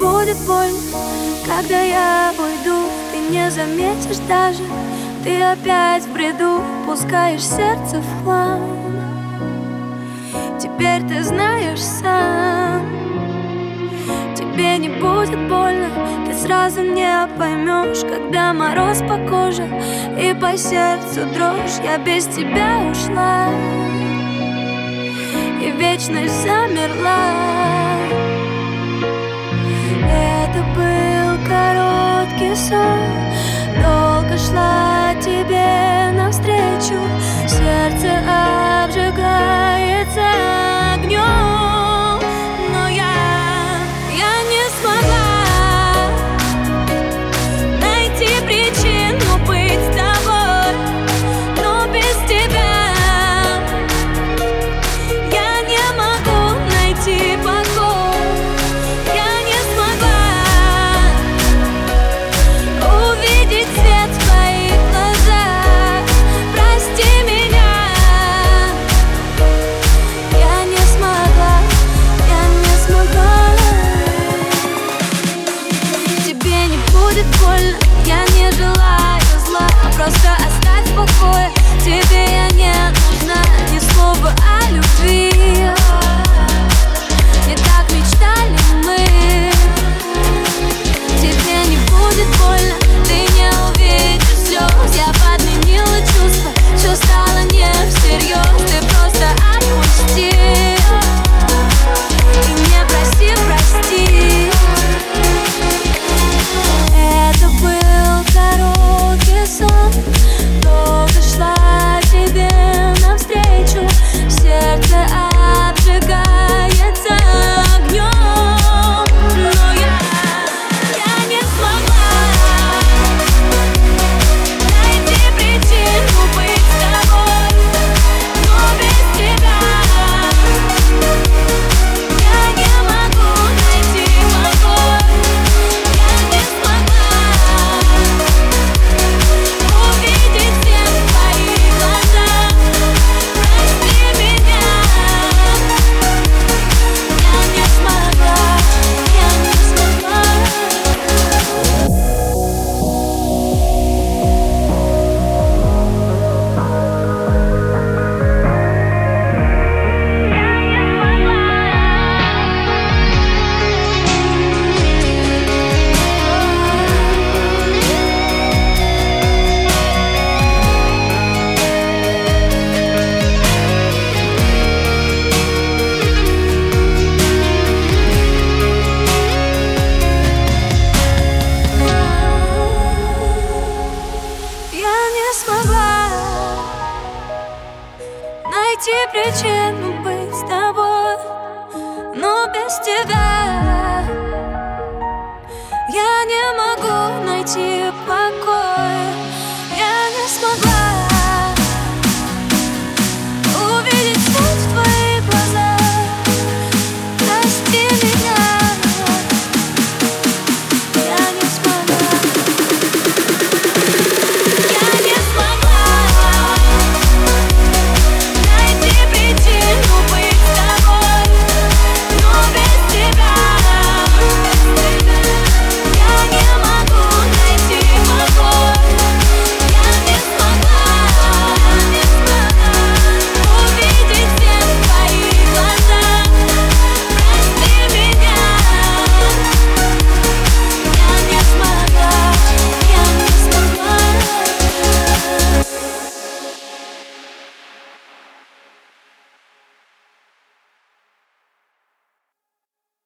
будет больно Когда я уйду, ты не заметишь даже Ты опять в бреду, пускаешь сердце в хлам. Теперь ты знаешь сам Тебе не будет больно, ты сразу не поймешь Когда мороз по коже и по сердцу дрожь Я без тебя ушла. И вечность замерла. 对。найти причину быть с тобой, но без тебя я не могу найти покой.